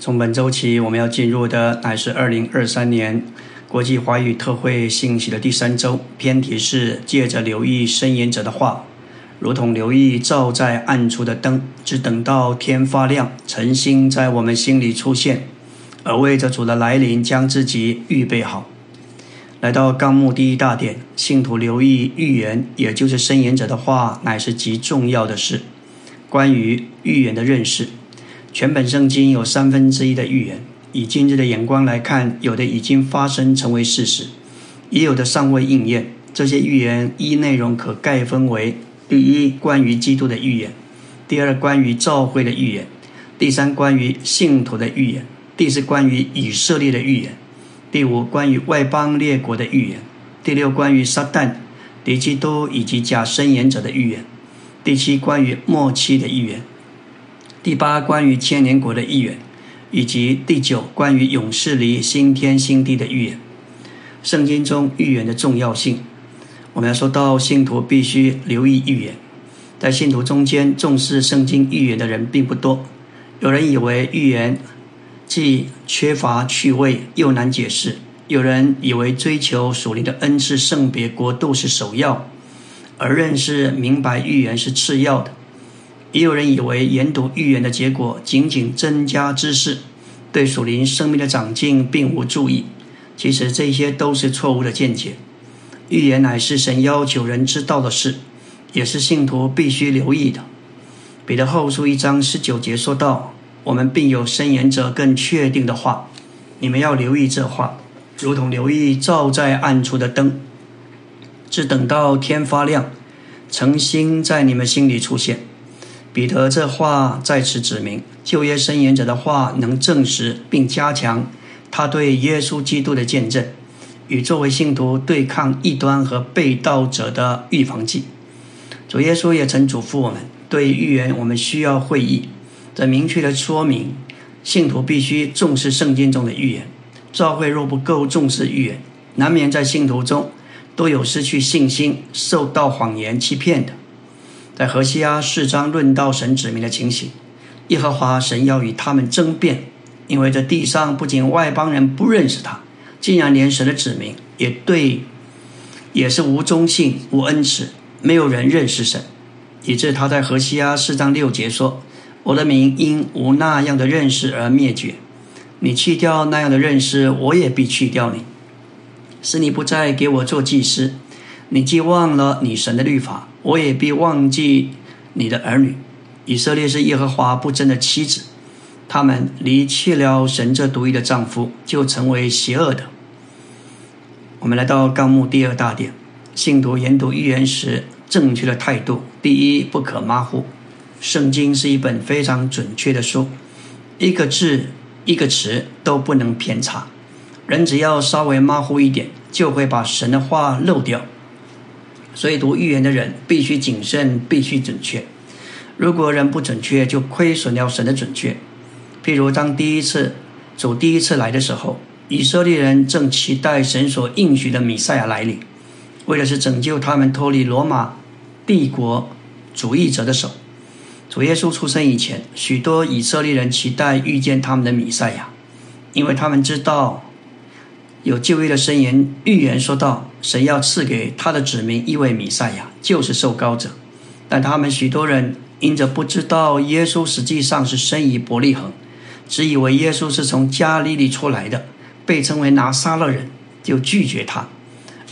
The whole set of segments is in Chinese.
从本周起，我们要进入的乃是二零二三年国际华语特会信息的第三周。偏题是借着留意申言者的话，如同留意照在暗处的灯，只等到天发亮，晨星在我们心里出现，而为着主的来临，将自己预备好。来到纲目第一大点，信徒留意预言，也就是申言者的话，乃是极重要的事。关于预言的认识。全本圣经有三分之一的预言，以今日的眼光来看，有的已经发生成为事实，也有的尚未应验。这些预言一内容可概分为：第一，关于基督的预言；第二，关于教会的预言；第三，关于信徒的预言；第四，关于以色列的预言；第五，关于外邦列国的预言；第六，关于撒旦、敌基督以及假申言者的预言；第七，关于末期的预言。第八，关于千年国的预言，以及第九，关于勇士离新天新地的预言。圣经中预言的重要性，我们要说到信徒必须留意预言。在信徒中间，重视圣经预言的人并不多。有人以为预言既缺乏趣味又难解释；有人以为追求属灵的恩赐、圣别、国度是首要，而认识明白预言是次要的。也有人以为研读预言的结果仅仅增加知识，对属灵生命的长进并无注意。其实这些都是错误的见解。预言乃是神要求人知道的事，也是信徒必须留意的。彼得后书一章十九节说道：“我们并有申言者更确定的话，你们要留意这话，如同留意照在暗处的灯，只等到天发亮，诚心在你们心里出现。”彼得这话在此指明，旧约申言者的话能证实并加强他对耶稣基督的见证，与作为信徒对抗异端和被盗者的预防剂。主耶稣也曾嘱咐我们，对预言我们需要会议，这明确的说明信徒必须重视圣经中的预言。教会若不够重视预言，难免在信徒中都有失去信心、受到谎言欺骗的。在何西阿四章论到神指明的情形，耶和华神要与他们争辩，因为这地上不仅外邦人不认识他，竟然连神的指明也对，也是无忠信、无恩慈，没有人认识神，以致他在何西阿四章六节说：“我的名因无那样的认识而灭绝，你去掉那样的认识，我也必去掉你，使你不再给我做祭司。你既忘了你神的律法。”我也必忘记你的儿女。以色列是耶和华不争的妻子，他们离弃了神这独一的丈夫，就成为邪恶的。我们来到纲目第二大点：信徒研读预言时正确的态度。第一，不可马虎。圣经是一本非常准确的书，一个字、一个词都不能偏差。人只要稍微马虎一点，就会把神的话漏掉。所以，读预言的人必须谨慎，必须准确。如果人不准确，就亏损了神的准确。譬如，当第一次主第一次来的时候，以色列人正期待神所应许的弥赛亚来临，为的是拯救他们脱离罗马帝国主义者的手。主耶稣出生以前，许多以色列人期待遇见他们的弥赛亚，因为他们知道。有旧约的申言预言说道：“神要赐给他的子民一位米赛亚，就是受膏者。但他们许多人因着不知道耶稣实际上是生于伯利恒，只以为耶稣是从加利利出来的，被称为拿撒勒人，就拒绝他，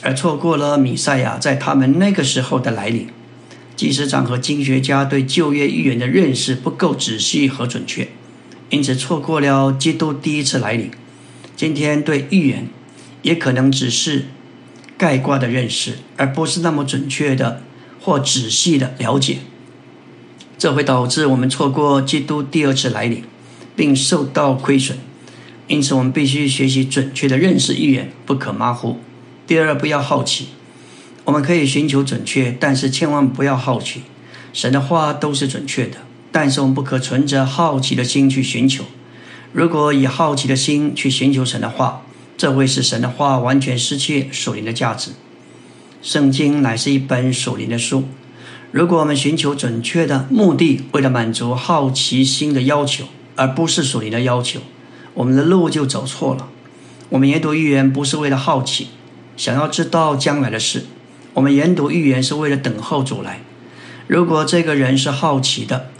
而错过了米赛亚在他们那个时候的来临。祭司长和经学家对旧约预言的认识不够仔细和准确，因此错过了基督第一次来临。今天对预言。”也可能只是概括的认识，而不是那么准确的或仔细的了解，这会导致我们错过基督第二次来临，并受到亏损。因此，我们必须学习准确的认识预言，不可马虎。第二，不要好奇。我们可以寻求准确，但是千万不要好奇。神的话都是准确的，但是我们不可存着好奇的心去寻求。如果以好奇的心去寻求神的话，这会使神的话完全失去属灵的价值。圣经乃是一本属灵的书。如果我们寻求准确的目的，为了满足好奇心的要求，而不是属灵的要求，我们的路就走错了。我们研读预言不是为了好奇，想要知道将来的事。我们研读预言是为了等候主来。如果这个人是好奇的，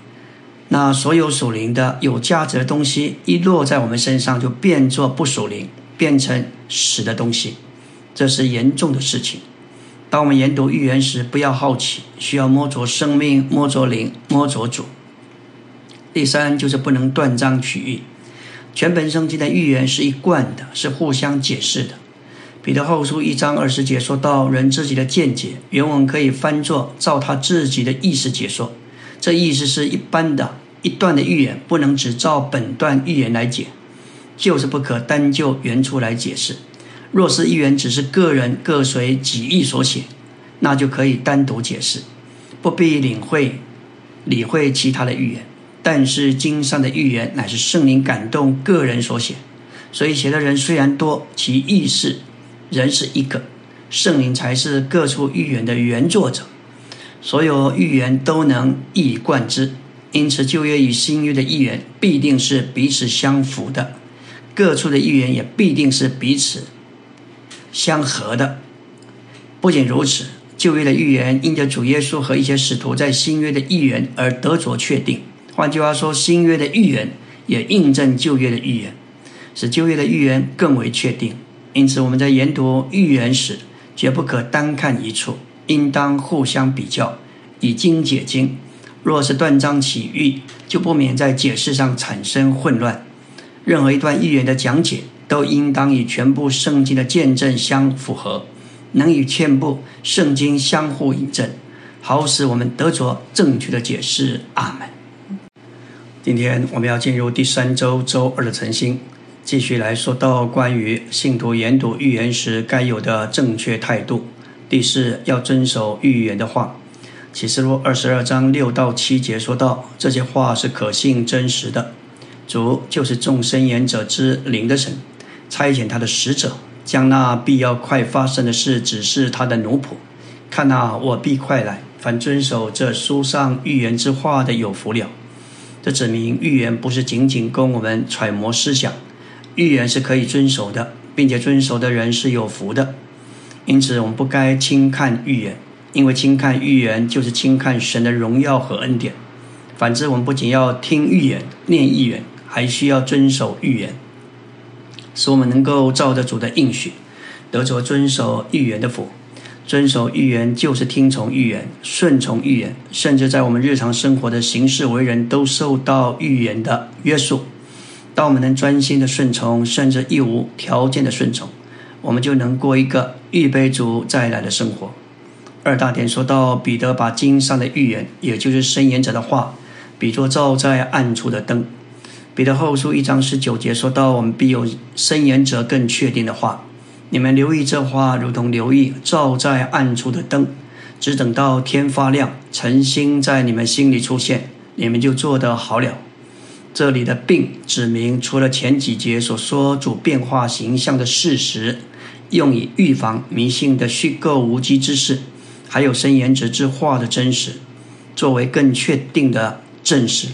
那所有属灵的有价值的东西一落在我们身上，就变作不属灵，变成死的东西，这是严重的事情。当我们研读预言时，不要好奇，需要摸着生命，摸着灵，摸着主。第三就是不能断章取义。全本圣经的预言是一贯的，是互相解释的。彼得后书一章二十节说到人自己的见解，原文可以翻作照他自己的意思解说。这意思是一般的一段的预言不能只照本段预言来解，就是不可单就原初来解释。若是预言只是个人各随己意所写，那就可以单独解释，不必领会理会其他的预言。但是经上的预言乃是圣灵感动个人所写，所以写的人虽然多，其意思仍是一个，圣灵才是各处预言的原作者。所有预言都能一以贯之，因此旧约与新约的预言必定是彼此相符的，各处的预言也必定是彼此相合的。不仅如此，旧约的预言因着主耶稣和一些使徒在新约的预言而得着确定。换句话说，新约的预言也印证旧约的预言，使旧约的预言更为确定。因此，我们在研读预言时，绝不可单看一处，应当互相比较，以经解经。若是断章取义，就不免在解释上产生混乱。任何一段预言的讲解，都应当与全部圣经的见证相符合，能与全部圣经相互印证，好使我们得着正确的解释。阿门。今天我们要进入第三周周二的晨星，继续来说到关于信徒研读预言时该有的正确态度。第四，要遵守预言的话。启示录二十二章六到七节说到，这些话是可信真实的。主就是众生言者之灵的神，差遣他的使者，将那必要快发生的事指示他的奴仆。看哪，我必快来。凡遵守这书上预言之话的，有福了。这指明预言不是仅仅供我们揣摩思想，预言是可以遵守的，并且遵守的人是有福的。因此，我们不该轻看预言，因为轻看预言就是轻看神的荣耀和恩典。反之，我们不仅要听预言、念预言，还需要遵守预言，使我们能够照着主的应许，得着遵守预言的福。遵守预言就是听从预言、顺从预言，甚至在我们日常生活的行事为人，都受到预言的约束。当我们能专心的顺从，甚至义无条件的顺从，我们就能过一个预备主再来的生活。二大点说到，彼得把经上的预言，也就是申言者的话，比作照在暗处的灯。彼得后书一章十九节说到，我们必有申言者更确定的话。你们留意这话，如同留意照在暗处的灯，只等到天发亮，晨星在你们心里出现，你们就做得好了。这里的病指明，除了前几节所说主变化形象的事实，用以预防迷信的虚构无稽之事，还有深言者之话的真实，作为更确定的证实。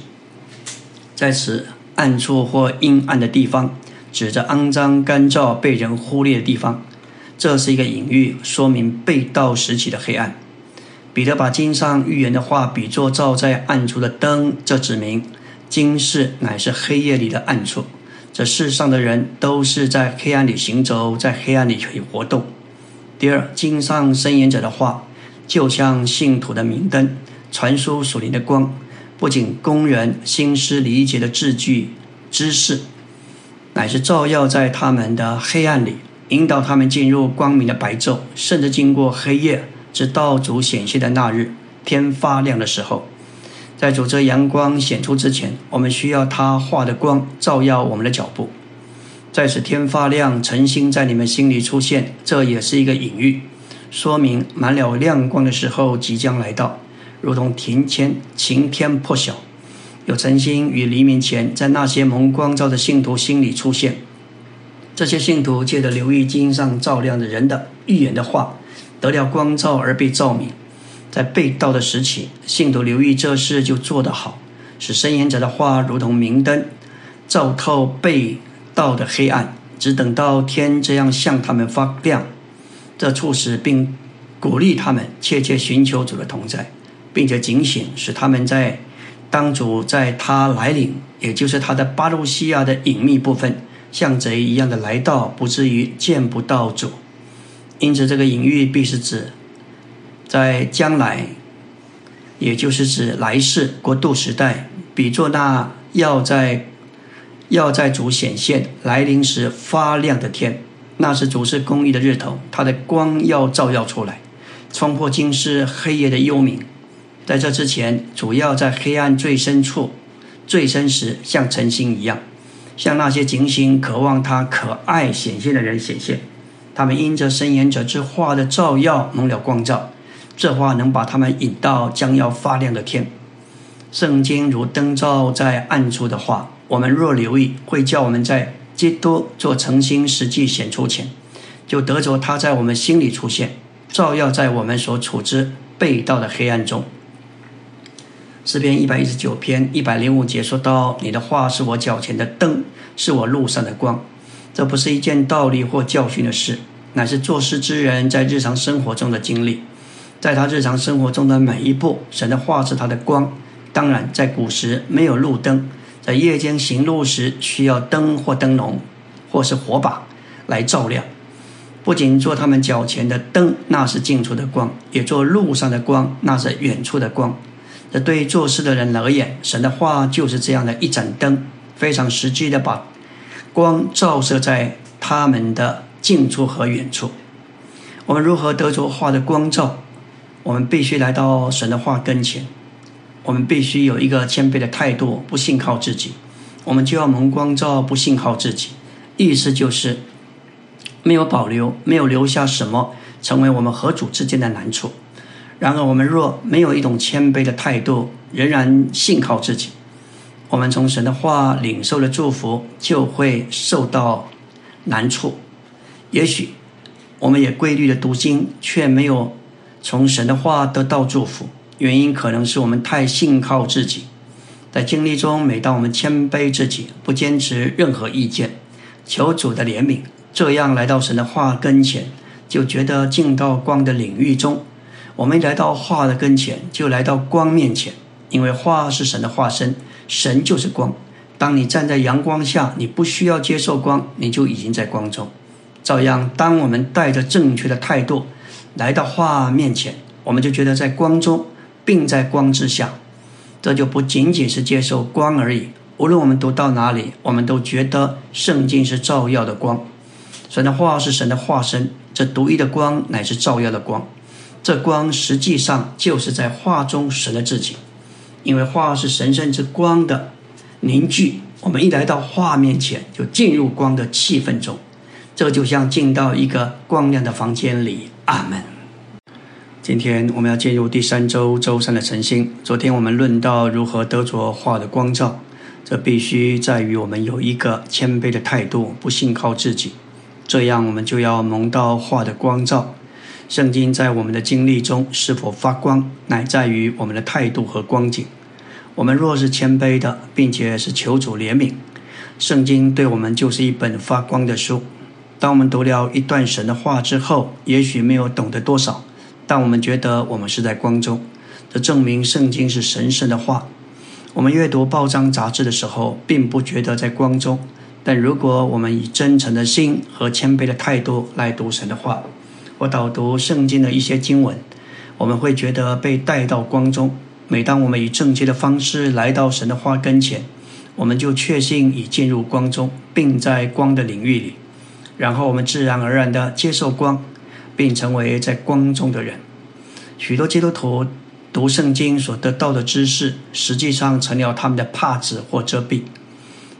在此暗处或阴暗的地方。指着肮脏、干燥、被人忽略的地方，这是一个隐喻，说明被盗时期的黑暗。彼得把经上预言的话比作照在暗处的灯，这指明今世乃是黑夜里的暗处。这世上的人都是在黑暗里行走，在黑暗里可以活动。第二，经上申言者的话，就像信徒的明灯，传输属灵的光，不仅工人心思理解的字句、知识。乃是照耀在他们的黑暗里，引导他们进入光明的白昼，甚至经过黑夜，直到主显现的那日，天发亮的时候。在主这阳光显出之前，我们需要他画的光照耀我们的脚步。在此天发亮，晨星在你们心里出现，这也是一个隐喻，说明满了亮光的时候即将来到，如同庭前晴天破晓。有晨星与黎明前，在那些蒙光照的信徒心里出现。这些信徒借着留意经上照亮的人的预言的话，得了光照而被照明。在被盗的时期，信徒留意这事就做得好，使申言者的话如同明灯，照透被盗的黑暗，只等到天这样向他们发亮，这促使并鼓励他们切切寻求主的同在，并且警醒，使他们在当主在他来临，也就是他的巴路西亚的隐秘部分，像贼一样的来到，不至于见不到主。因此，这个隐喻必是指在将来，也就是指来世国度时代，比作那要在要在主显现来临时发亮的天，那是主是公义的日头，它的光要照耀出来，冲破今世黑夜的幽冥。在这之前，主要在黑暗最深处、最深时，像晨星一样，向那些警醒、渴望他可爱显现的人显现。他们因着伸言者之话的照耀蒙了光照，这话能把他们引到将要发亮的天。圣经如灯照在暗处的话，我们若留意，会叫我们在基督做诚心实际显出前，就得着他在我们心里出现，照耀在我们所处之被盗的黑暗中。诗篇一百一十九篇一百零五节说到：“你的话是我脚前的灯，是我路上的光。”这不是一件道理或教训的事，乃是做事之人在日常生活中的经历。在他日常生活中的每一步，神的话是他的光。当然，在古时没有路灯，在夜间行路时需要灯或灯笼，或是火把来照亮。不仅做他们脚前的灯，那是近处的光；也做路上的光，那是远处的光。这对做事的人而言，神的话就是这样的一盏灯，非常实际的把。光照射在他们的近处和远处。我们如何得着话的光照？我们必须来到神的话跟前。我们必须有一个谦卑的态度，不信靠自己。我们就要蒙光照，不信靠自己。意思就是没有保留，没有留下什么，成为我们和主之间的难处。然而，我们若没有一种谦卑的态度，仍然信靠自己。我们从神的话领受了祝福，就会受到难处。也许我们也规律的读经，却没有从神的话得到祝福。原因可能是我们太信靠自己。在经历中，每当我们谦卑自己，不坚持任何意见，求主的怜悯，这样来到神的话跟前，就觉得进到光的领域中。我们来到话的跟前，就来到光面前，因为话是神的化身。神就是光。当你站在阳光下，你不需要接受光，你就已经在光中。照样，当我们带着正确的态度来到画面前，我们就觉得在光中，并在光之下。这就不仅仅是接受光而已。无论我们读到哪里，我们都觉得圣经是照耀的光。神的话是神的化身，这独一的光乃是照耀的光。这光实际上就是在画中神的自己。因为画是神圣之光的凝聚，我们一来到画面前，就进入光的气氛中，这就像进到一个光亮的房间里。阿门。今天我们要进入第三周周三的晨星。昨天我们论到如何得着画的光照，这必须在于我们有一个谦卑的态度，不信靠自己，这样我们就要蒙到画的光照。圣经在我们的经历中是否发光，乃在于我们的态度和光景。我们若是谦卑的，并且是求主怜悯，圣经对我们就是一本发光的书。当我们读了一段神的话之后，也许没有懂得多少，但我们觉得我们是在光中，这证明圣经是神圣的话。我们阅读报章杂志的时候，并不觉得在光中，但如果我们以真诚的心和谦卑的态度来读神的话，或导读圣经的一些经文，我们会觉得被带到光中。每当我们以正确的方式来到神的话跟前，我们就确信已进入光中，并在光的领域里。然后我们自然而然地接受光，并成为在光中的人。许多基督徒读圣经所得到的知识，实际上成了他们的帕子或遮蔽，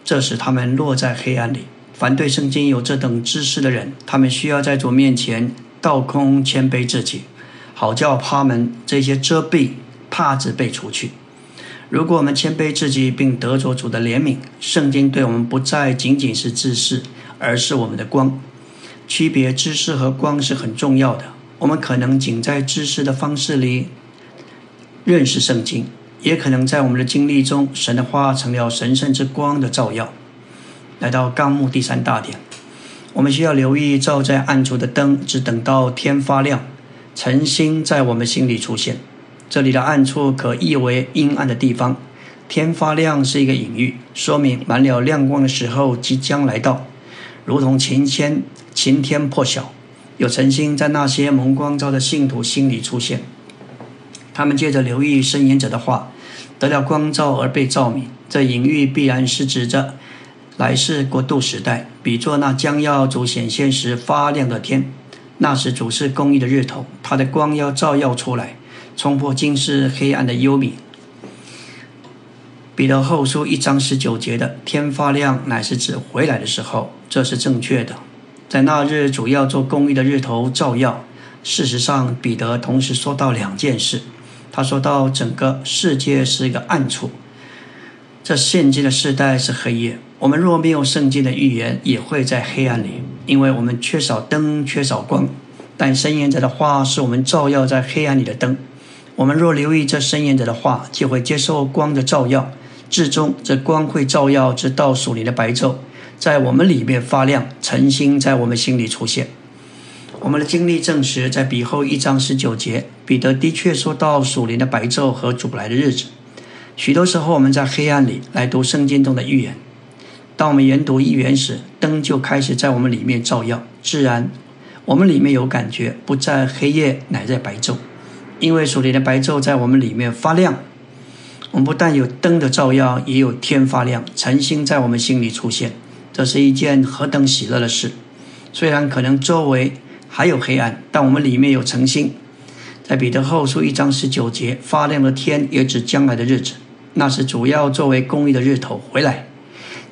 这使他们落在黑暗里。凡对圣经有这等知识的人，他们需要在主面前。倒空谦卑自己，好叫他们这些遮蔽帕子被除去。如果我们谦卑自己，并得着主的怜悯，圣经对我们不再仅仅是知识，而是我们的光。区别知识和光是很重要的。我们可能仅在知识的方式里认识圣经，也可能在我们的经历中，神的话成了神圣之光的照耀。来到纲目第三大点，我们需要留意照在暗处的灯，只等到天发亮，晨星在我们心里出现。这里的暗处可译为阴暗的地方。天发亮是一个隐喻，说明满了亮光的时候即将来到，如同晴天晴天破晓，有晨星在那些蒙光照的信徒心里出现。他们借着留意圣言者的话，得了光照而被照明。这隐喻必然是指着来世国度时代，比作那将要主显现时发亮的天。那时主是公义的日头，他的光要照耀出来，冲破今世黑暗的幽冥。彼得后书一章十九节的“天发亮”乃是指回来的时候，这是正确的。在那日，主要做公益的日头照耀。事实上，彼得同时说到两件事。他说到整个世界是一个暗处，这现今的时代是黑夜。我们若没有圣经的预言，也会在黑暗里，因为我们缺少灯，缺少光。但申言者的话是我们照耀在黑暗里的灯。我们若留意这申言者的话，就会接受光的照耀。至终，这光会照耀直到属灵的白昼，在我们里面发亮，晨星在我们心里出现。我们的经历证实，在彼后一章十九节，彼得的确说到属灵的白昼和主来的日子。许多时候，我们在黑暗里来读圣经中的预言，当我们研读一元时，灯就开始在我们里面照耀，自然我们里面有感觉，不在黑夜，乃在白昼，因为属灵的白昼在我们里面发亮。我们不但有灯的照耀，也有天发亮，晨星在我们心里出现，这是一件何等喜乐的事！虽然可能周围还有黑暗，但我们里面有晨星。在彼得后书一章十九节，发亮的天也指将来的日子，那是主要作为公义的日头回来。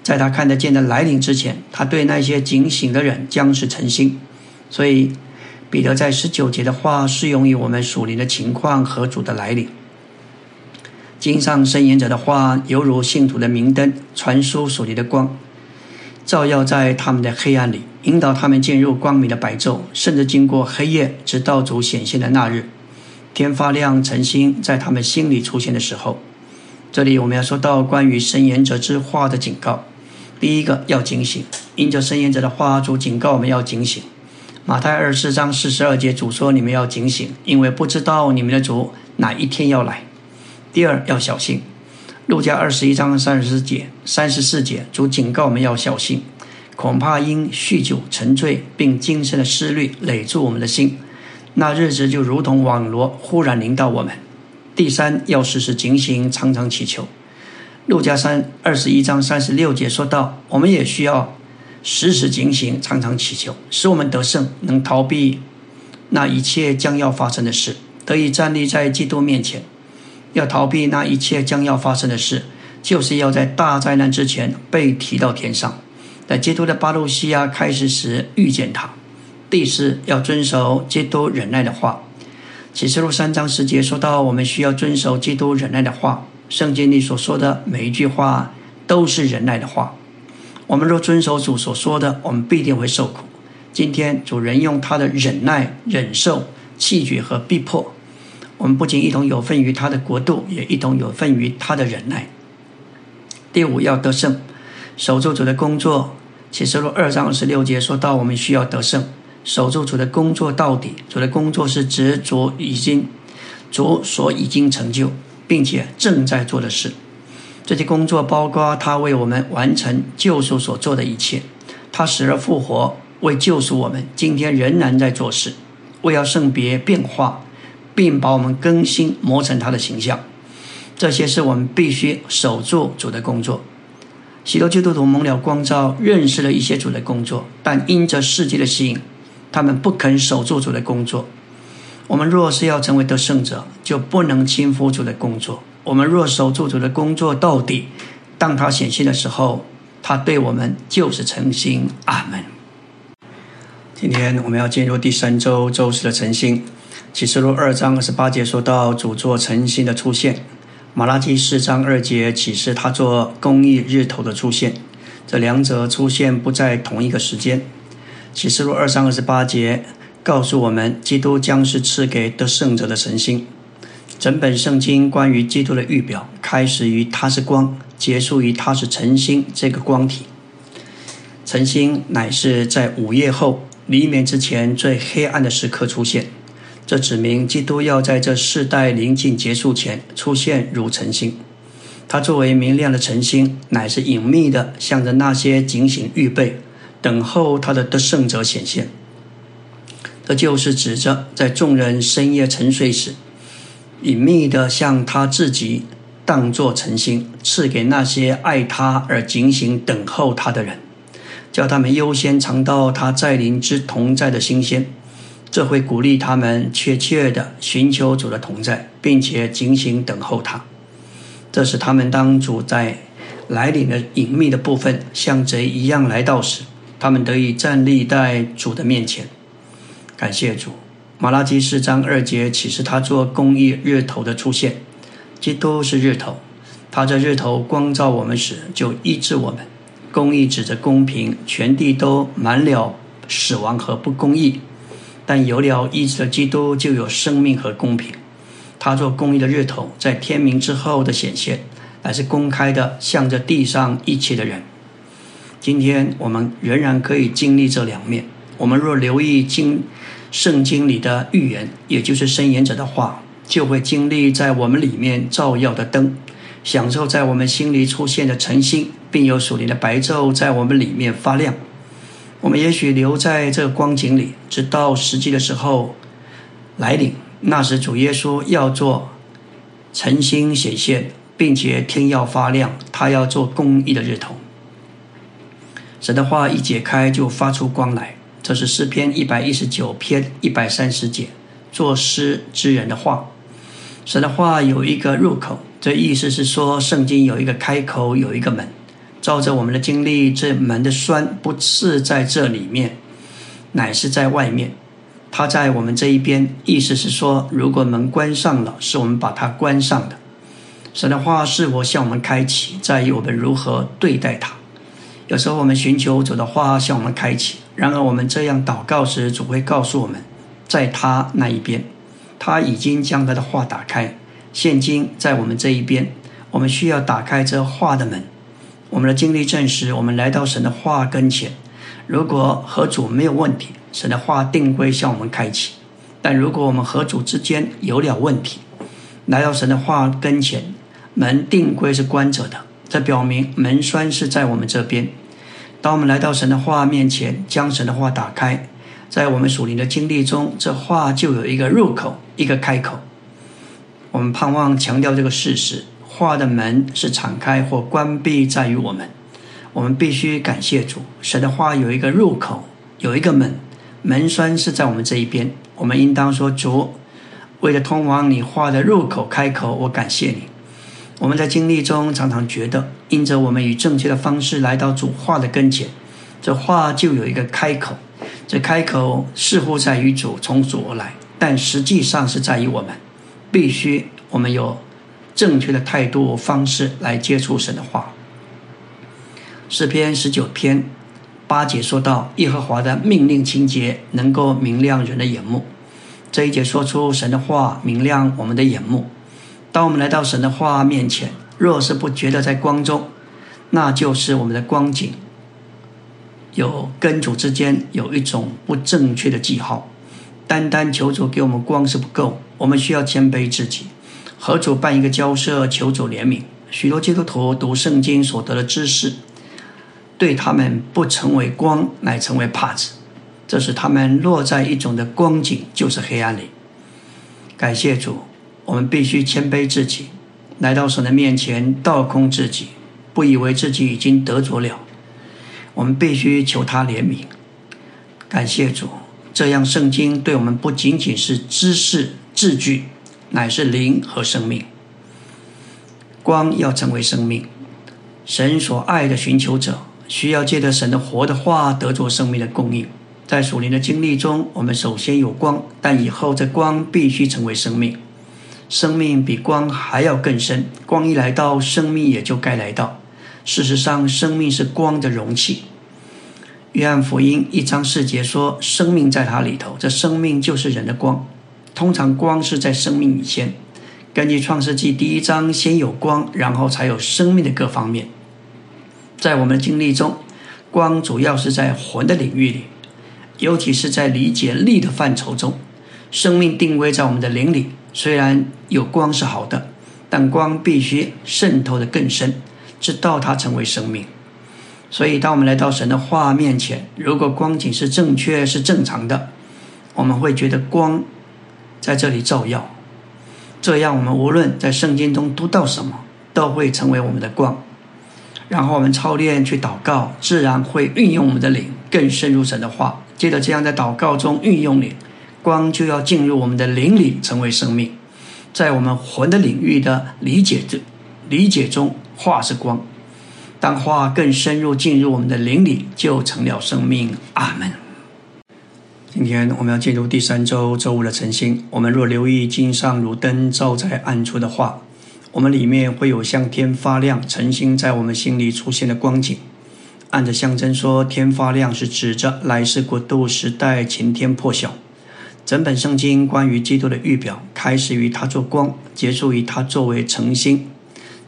在他看得见的来临之前，他对那些警醒的人将是晨星。所以，彼得在十九节的话适用于我们属灵的情况和主的来临。经上申言者的话，犹如信徒的明灯，传输属灵的光，照耀在他们的黑暗里，引导他们进入光明的白昼，甚至经过黑夜，直到主显现的那日，天发亮，晨星在他们心里出现的时候。这里我们要说到关于申言者之话的警告。第一个要警醒，因着圣言者的话，主警告我们要警醒。马太二十四章四十二节，主说：“你们要警醒，因为不知道你们的主哪一天要来。”第二要小心，路加二十一章三十四节，三十四节主警告我们要小心，恐怕因酗酒沉醉，并精神的思虑累住我们的心，那日子就如同网罗忽然临到我们。第三要时时警醒，常常祈求。路加三二十一章三十六节说到，我们也需要时时警醒，常常祈求，使我们得胜，能逃避那一切将要发生的事，得以站立在基督面前。要逃避那一切将要发生的事，就是要在大灾难之前被提到天上，在基督的巴路西亚开始时遇见他。第四，要遵守基督忍耐的话。启示录三章十节说到，我们需要遵守基督忍耐的话。圣经里所说的每一句话都是忍耐的话。我们若遵守主所说的，我们必定会受苦。今天主人用他的忍耐忍受气绝和逼迫。我们不仅一同有份于他的国度，也一同有份于他的忍耐。第五，要得胜，守住主的工作。启示录二章二十六节说到，我们需要得胜，守住主的工作到底。主的工作是指主已经主所已经成就，并且正在做的事。这些工作包括他为我们完成救赎所做的一切。他死而复活，为救赎我们，今天仍然在做事，为要圣别变化。并把我们更新磨成他的形象，这些是我们必须守住主的工作。许多基督徒蒙了光照，认识了一些主的工作，但因着世界的吸引，他们不肯守住主的工作。我们若是要成为得胜者，就不能轻忽主的工作。我们若守住主的工作到底，当他显现的时候，他对我们就是诚心。阿门。今天我们要进入第三周周四的晨星。启示录二章二十八节说到主作诚心的出现，马拉基四章二节启示他做公义日头的出现，这两者出现不在同一个时间。启示录二章二十八节告诉我们，基督将是赐给得胜者的神星。整本圣经关于基督的预表，开始于他是光，结束于他是晨星这个光体。晨星乃是在午夜后黎明之前最黑暗的时刻出现，这指明基督要在这世代临近结束前出现如晨星。他作为明亮的晨星，乃是隐秘的，向着那些警醒预备、等候他的得胜者显现。这就是指着在众人深夜沉睡时，隐秘的向他自己当作晨星，赐给那些爱他而警醒等候他的人。叫他们优先尝到他在临之同在的新鲜，这会鼓励他们确切的寻求主的同在，并且警醒等候他。这是他们当主在来临的隐秘的部分像贼一样来到时，他们得以站立在主的面前。感谢主，马拉基四章二节启示他做公义日头的出现。基督是日头，他在日头光照我们时就医治我们。公义指着公平，全地都满了死亡和不公义，但有了医治的基督，就有生命和公平。他做公义的日头，在天明之后的显现，乃是公开的，向着地上一切的人。今天我们仍然可以经历这两面。我们若留意经圣经里的预言，也就是申言者的话，就会经历在我们里面照耀的灯。享受在我们心里出现的晨星，并有属灵的白昼在我们里面发亮。我们也许留在这光景里，直到实际的时候来临。那时主耶稣要做晨星显现，并且天要发亮，他要做公义的日头。神的话一解开，就发出光来。这是诗篇一百一十九篇一百三十节，作诗之人的话。神的话有一个入口。这意思是说，圣经有一个开口，有一个门。照着我们的经历，这门的栓不是在这里面，乃是在外面。它在我们这一边。意思是说，如果门关上了，是我们把它关上的。神的话是否向我们开启，在于我们如何对待它。有时候我们寻求主的话向我们开启，然而我们这样祷告时，主会告诉我们，在他那一边，他已经将他的话打开。现今在我们这一边，我们需要打开这话的门。我们的经历证实，我们来到神的话跟前。如果和主没有问题，神的话定会向我们开启；但如果我们和主之间有了问题，来到神的话跟前，门定规是关着的。这表明门栓是在我们这边。当我们来到神的话面前，将神的话打开，在我们属灵的经历中，这话就有一个入口，一个开口。我们盼望强调这个事实：话的门是敞开或关闭，在于我们。我们必须感谢主，神的话有一个入口，有一个门，门栓是在我们这一边。我们应当说：“主，为了通往你话的入口开口，我感谢你。”我们在经历中常常觉得，因着我们以正确的方式来到主话的跟前，这话就有一个开口。这开口似乎在于主从主而来，但实际上是在于我们。必须我们有正确的态度方式来接触神的话。诗篇十九篇八节说到，耶和华的命令情节能够明亮人的眼目。这一节说出神的话明亮我们的眼目。当我们来到神的话面前，若是不觉得在光中，那就是我们的光景有跟主之间有一种不正确的记号。单单求主给我们光是不够。我们需要谦卑自己，和主办一个交涉，求主怜悯。许多基督徒读圣经所得的知识，对他们不成为光，乃成为帕子，这使他们落在一种的光景，就是黑暗里。感谢主，我们必须谦卑自己，来到神的面前，倒空自己，不以为自己已经得着了。我们必须求他怜悯。感谢主，这样圣经对我们不仅仅是知识。字句乃是灵和生命。光要成为生命，神所爱的寻求者需要借着神的活的话得着生命的供应。在属灵的经历中，我们首先有光，但以后这光必须成为生命。生命比光还要更深，光一来到，生命也就该来到。事实上，生命是光的容器。约翰福音一章四节说：“生命在它里头，这生命就是人的光。”通常光是在生命以前。根据创世纪第一章，先有光，然后才有生命的各方面。在我们的经历中，光主要是在魂的领域里，尤其是在理解力的范畴中。生命定位在我们的灵里，虽然有光是好的，但光必须渗透的更深，直到它成为生命。所以，当我们来到神的话面前，如果光景是正确、是正常的，我们会觉得光在这里照耀。这样，我们无论在圣经中读到什么，都会成为我们的光。然后，我们操练去祷告，自然会运用我们的灵更深入神的话。接着，这样在祷告中运用灵，光就要进入我们的灵里，成为生命。在我们魂的领域的理解中，理解中，化是光。当化更深入进入我们的灵里，就成了生命。阿门。今天我们要进入第三周周五的晨星。我们若留意经上如灯照在暗处的话，我们里面会有向天发亮、晨星在我们心里出现的光景。按着象征说，天发亮是指着来世国度时代晴天破晓。整本圣经关于基督的预表，开始于他做光，结束于他作为晨星。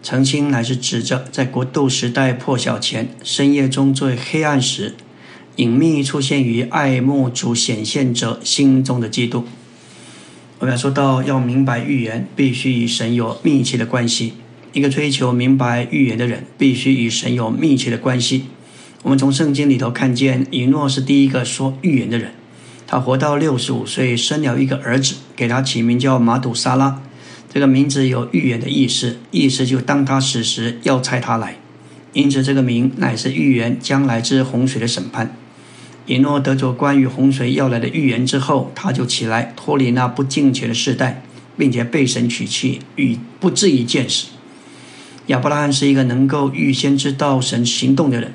澄清乃是指着在国度时代破晓前，深夜中最黑暗时，隐秘出现于爱慕主显现者心中的基督。我们要说到，要明白预言，必须与神有密切的关系。一个追求明白预言的人，必须与神有密切的关系。我们从圣经里头看见，以诺是第一个说预言的人。他活到六十五岁，生了一个儿子，给他起名叫马杜沙拉。这个名字有预言的意思，意思就当他死时要拆他来，因此这个名乃是预言将来之洪水的审判。以诺得着关于洪水要来的预言之后，他就起来脱离那不敬虔的世代，并且被神取气，与不至于见死。亚伯拉罕是一个能够预先知道神行动的人，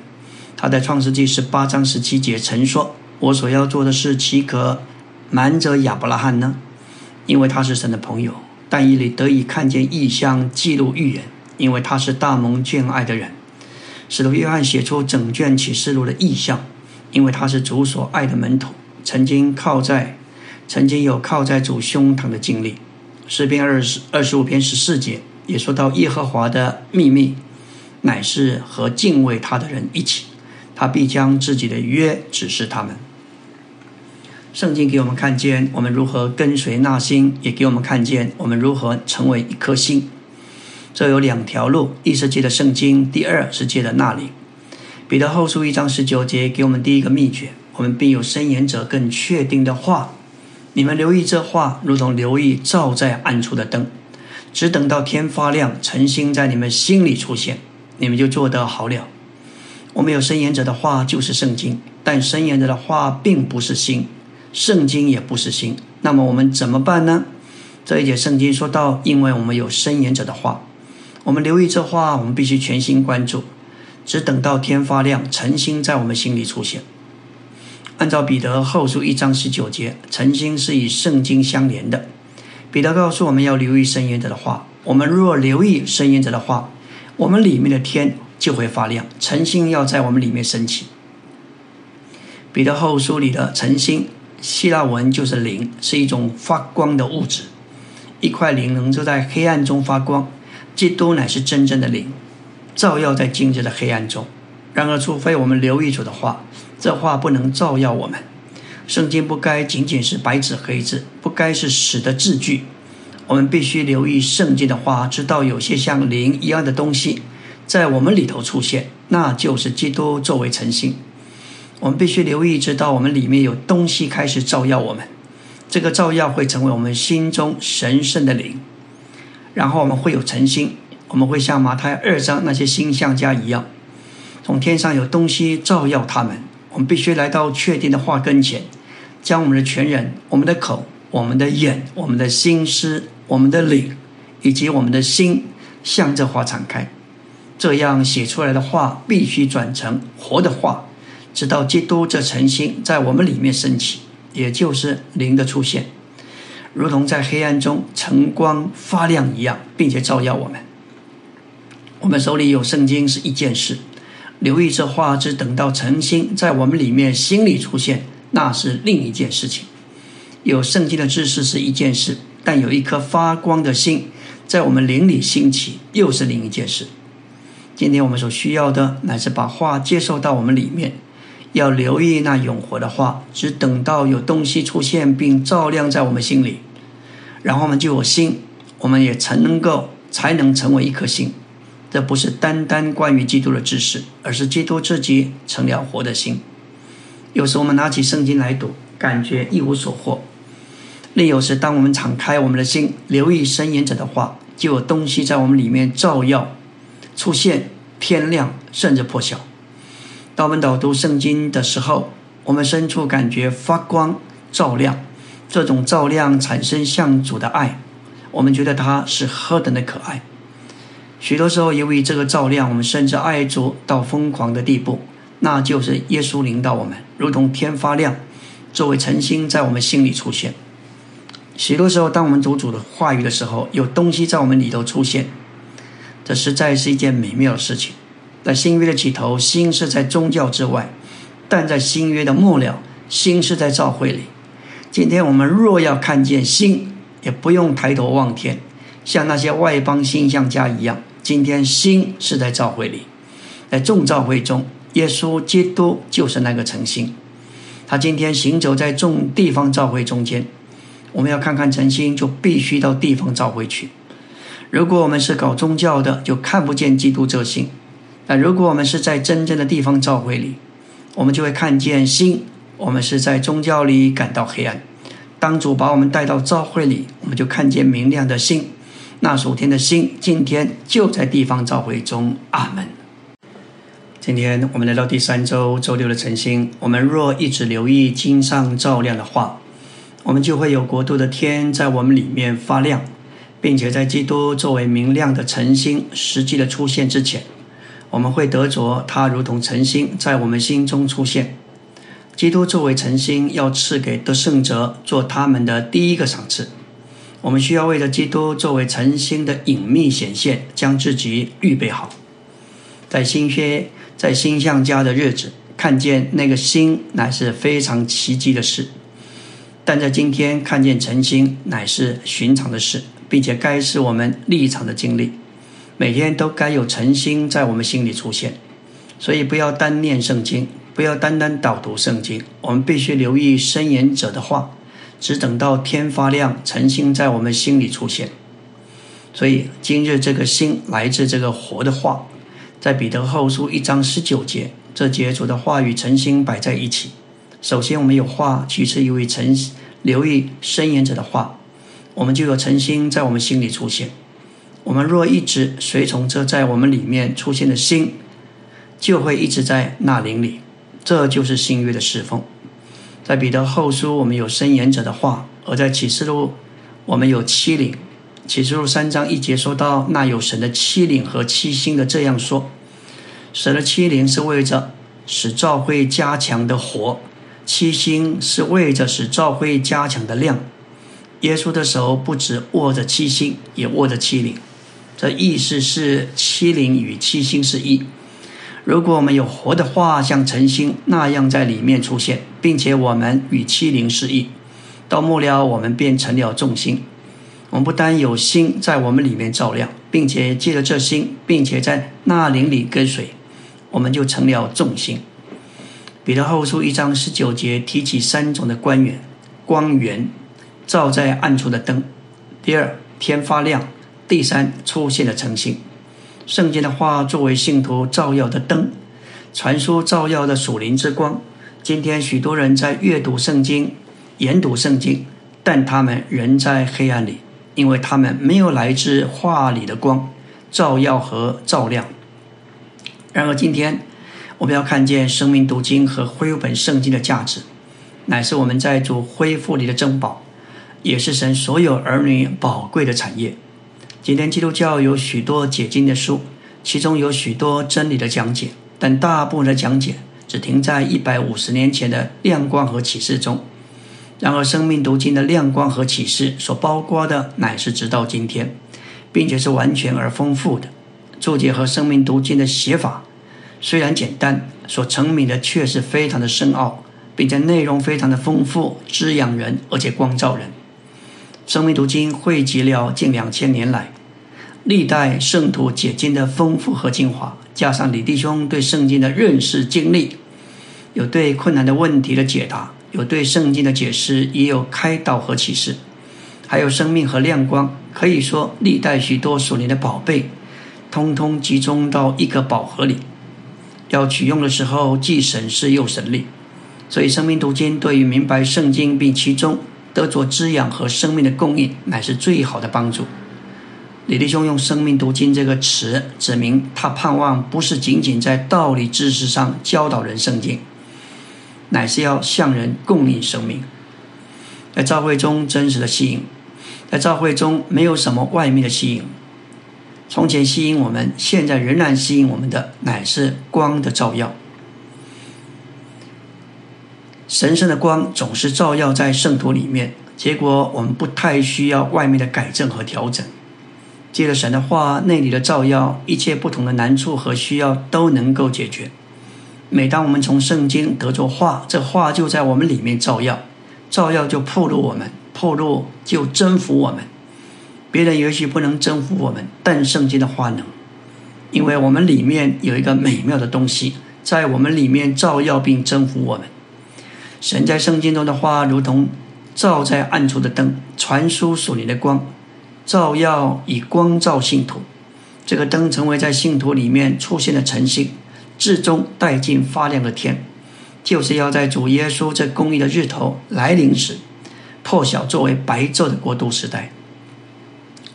他在创世纪十八章十七节曾说：“我所要做的事，岂可瞒着亚伯拉罕呢？因为他是神的朋友。”但以理得以看见异象，记录预言，因为他是大蒙眷爱的人。使徒约翰写出整卷启示录的意象，因为他是主所爱的门徒，曾经靠在，曾经有靠在主胸膛的经历。诗篇二十二十五篇十四节也说到耶和华的秘密，乃是和敬畏他的人一起，他必将自己的约指示他们。圣经给我们看见我们如何跟随那星，也给我们看见我们如何成为一颗星。这有两条路：一是借的圣经，第二是借的那里。彼得后书一章十九节给我们第一个秘诀：我们并有伸言者更确定的话。你们留意这话，如同留意照在暗处的灯，只等到天发亮，晨星在你们心里出现，你们就做得好了。我们有伸言者的话就是圣经，但伸言者的话并不是心。圣经也不是心，那么我们怎么办呢？这一节圣经说到，因为我们有申言者的话，我们留意这话，我们必须全心关注，只等到天发亮，晨星在我们心里出现。按照彼得后书一章十九节，晨星是与圣经相连的。彼得告诉我们要留意申言者的话，我们若留意申言者的话，我们里面的天就会发亮，晨星要在我们里面升起。彼得后书里的晨星。希腊文就是灵，是一种发光的物质。一块灵能够在黑暗中发光，基督乃是真正的灵，照耀在今日的黑暗中。然而，除非我们留意主的话，这话不能照耀我们。圣经不该仅仅是白纸黑字，不该是死的字句。我们必须留意圣经的话，直到有些像灵一样的东西在我们里头出现，那就是基督作为诚信。我们必须留意，直到我们里面有东西开始照耀我们，这个照耀会成为我们心中神圣的灵，然后我们会有诚心，我们会像马太二章那些星象家一样，从天上有东西照耀他们。我们必须来到确定的话跟前，将我们的全人、我们的口、我们的眼、我们的心思、我们的灵以及我们的心向这话敞开，这样写出来的话必须转成活的话。直到基督这晨星在我们里面升起，也就是灵的出现，如同在黑暗中晨光发亮一样，并且照耀我们。我们手里有圣经是一件事，留意这话，只等到晨星在我们里面心里出现，那是另一件事情。有圣经的知识是一件事，但有一颗发光的心在我们灵里兴起，又是另一件事。今天我们所需要的，乃是把话接受到我们里面，要留意那永活的话，只等到有东西出现并照亮在我们心里，然后我们就有心，我们也才能够才能成为一颗心。这不是单单关于基督的知识，而是基督自己成了活的心。有时我们拿起圣经来读，感觉一无所获；另有时，当我们敞开我们的心，留意申言者的话，就有东西在我们里面照耀。出现天亮，甚至破晓。当我们导读圣经的时候，我们深处感觉发光照亮，这种照亮产生向主的爱，我们觉得他是何等的可爱。许多时候，由于这个照亮，我们甚至爱主到疯狂的地步，那就是耶稣领导我们，如同天发亮，作为晨星在我们心里出现。许多时候，当我们读主的话语的时候，有东西在我们里头出现。这实在是一件美妙的事情。在新约的起头，心是在宗教之外；但在新约的末了，心是在教会里。今天我们若要看见心，也不用抬头望天，像那些外邦星象家一样。今天心是在教会里，在众教会中，耶稣基督就是那个诚心。他今天行走在众地方教会中间。我们要看看诚心，就必须到地方教会去。如果我们是搞宗教的，就看不见基督这心；但如果我们是在真正的地方召会里，我们就会看见心。我们是在宗教里感到黑暗，当主把我们带到召会里，我们就看见明亮的心。那属天的心，今天就在地方召会中。阿门。今天我们来到第三周周六的晨星，我们若一直留意经上照亮的话，我们就会有国度的天在我们里面发亮。并且在基督作为明亮的晨星实际的出现之前，我们会得着他如同晨星在我们心中出现。基督作为晨星要赐给得胜者做他们的第一个赏赐。我们需要为了基督作为晨星的隐秘显现，将自己预备好。在新约在星象家的日子，看见那个星乃是非常奇迹的事；但在今天看见晨星乃是寻常的事。并且该是我们立场的经历，每天都该有诚心在我们心里出现。所以不要单念圣经，不要单单导读圣经，我们必须留意申言者的话，只等到天发亮，诚心在我们心里出现。所以今日这个心来自这个活的话，在彼得后书一章十九节，这节主的话与诚心摆在一起。首先我们有话，其次一位诚留意申言者的话。我们就有诚心在我们心里出现。我们若一直随从这在我们里面出现的心，就会一直在那灵里。这就是新约的侍奉。在彼得后书，我们有申言者的话；而在启示录，我们有七灵。启示录三章一节说到，那有神的七灵和七星的这样说：神的七灵是为着使教会加强的活，七星是为着使教会加强的亮。耶稣的手不止握着七星，也握着七灵。这意思是七灵与七星是一。如果我们有活的话，像晨星那样在里面出现，并且我们与七灵是一，到末了我们变成了众星。我们不单有星在我们里面照亮，并且借着这星，并且在那灵里跟随，我们就成了众星。彼得后书一章十九节提起三种的光源，光源。照在暗处的灯，第二天发亮，第三出现了诚信。圣经的话作为信徒照耀的灯，传输照耀的属灵之光。今天许多人在阅读圣经、研读圣经，但他们仍在黑暗里，因为他们没有来自话里的光照耀和照亮。然而今天我们要看见生命读经和恢复本圣经的价值，乃是我们在主恢复里的珍宝。也是神所有儿女宝贵的产业。今天基督教有许多解经的书，其中有许多真理的讲解，但大部分的讲解只停在一百五十年前的亮光和启示中。然而，生命读经的亮光和启示所包括的乃是直到今天，并且是完全而丰富的。注解和生命读经的写法虽然简单，所成名的却是非常的深奥，并且内容非常的丰富，滋养人，而且光照人。生命读经汇集了近两千年来历代圣徒解经的丰富和精华，加上李弟兄对圣经的认识经历，有对困难的问题的解答，有对圣经的解释，也有开导和启示，还有生命和亮光。可以说，历代许多属灵的宝贝，通通集中到一个宝盒里。要取用的时候，既省事又省力。所以，生命读经对于明白圣经并其中得着滋养和生命的供应，乃是最好的帮助。李弟兄用“生命读经”这个词，指明他盼望不是仅仅在道理知识上教导人圣经，乃是要向人供应生命。在教会中真实的吸引，在教会中没有什么外面的吸引。从前吸引我们，现在仍然吸引我们的，乃是光的照耀。神圣的光总是照耀在圣徒里面，结果我们不太需要外面的改正和调整。借着神的话，内里的照耀，一切不同的难处和需要都能够解决。每当我们从圣经得着话，这话就在我们里面照耀，照耀就破入我们，破入就征服我们。别人也许不能征服我们，但圣经的话能，因为我们里面有一个美妙的东西，在我们里面照耀并征服我们。神在圣经中的话，如同照在暗处的灯，传输属灵的光。照耀以光照信徒，这个灯成为在信徒里面出现的晨星，至终带进发亮的天，就是要在主耶稣这公义的日头来临时，破晓作为白昼的国度时代。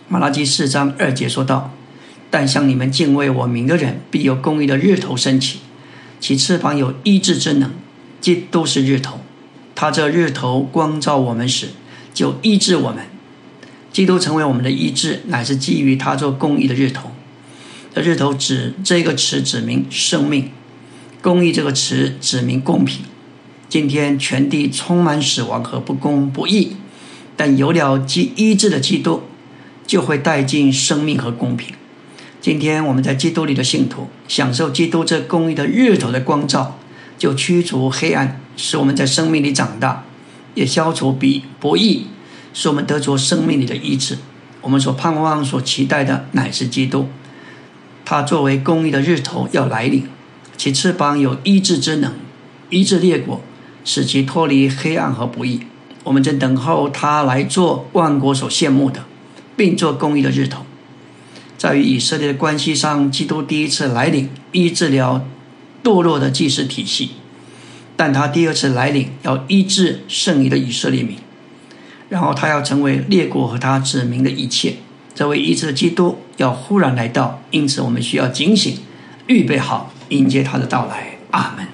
马拉基四章二节说道：“但向你们敬畏我名的人，必有公义的日头升起，其翅膀有医治之能，基督是日头，他这日头光照我们时，就医治我们。”基督成为我们的医治，乃是基于他做公义的日头。这日头指这个词指明生命，公义这个词指明公平。今天全地充满死亡和不公不义，但有了基医治的基督，就会带进生命和公平。今天我们在基督里的信徒，享受基督这公义的日头的光照，就驱除黑暗，使我们在生命里长大，也消除比不义。使我们得着生命里的医治。我们所盼望、所期待的乃是基督。他作为公义的日头要来临，其翅膀有医治之能，医治列国，使其脱离黑暗和不义。我们正等候他来做万国所羡慕的，并做公义的日头。在与以色列的关系上，基督第一次来临医治了堕落的祭祀体系，但他第二次来临要医治剩余的以色列民。然后他要成为列国和他指明的一切，这位医治的基督要忽然来到，因此我们需要警醒，预备好迎接他的到来。阿门。